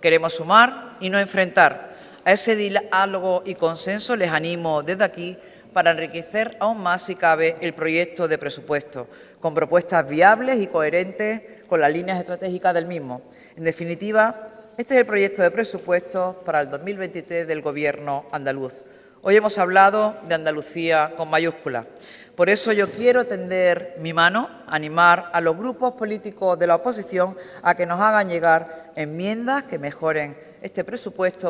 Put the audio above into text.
Queremos sumar y no enfrentar. A ese diálogo y consenso les animo desde aquí para enriquecer aún más, si cabe, el proyecto de presupuesto, con propuestas viables y coherentes con las líneas estratégicas del mismo. En definitiva, este es el proyecto de presupuesto para el 2023 del Gobierno andaluz. Hoy hemos hablado de Andalucía con mayúsculas. Por eso yo quiero tender mi mano, animar a los grupos políticos de la oposición a que nos hagan llegar enmiendas que mejoren este presupuesto